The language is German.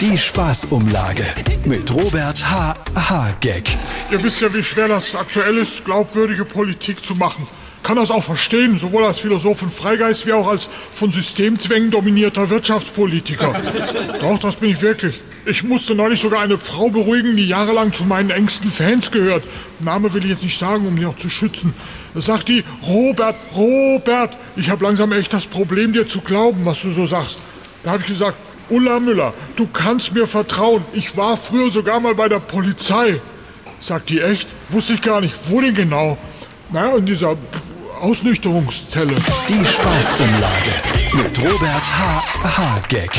Die Spaßumlage mit Robert H. H. Gag. Ihr wisst ja, wie schwer das aktuell ist, glaubwürdige Politik zu machen. Kann das auch verstehen, sowohl als Philosoph und Freigeist wie auch als von Systemzwängen dominierter Wirtschaftspolitiker. Doch, das bin ich wirklich. Ich musste neulich sogar eine Frau beruhigen, die jahrelang zu meinen engsten Fans gehört. Name will ich jetzt nicht sagen, um sie auch zu schützen. Da sagt die, Robert, Robert, ich habe langsam echt das Problem, dir zu glauben, was du so sagst. Da habe ich gesagt, Ulla Müller, du kannst mir vertrauen. Ich war früher sogar mal bei der Polizei. Sagt die echt? Wusste ich gar nicht. Wo denn genau? Naja, in dieser Ausnüchterungszelle. Die Spaßumlage mit Robert H. H. Gag.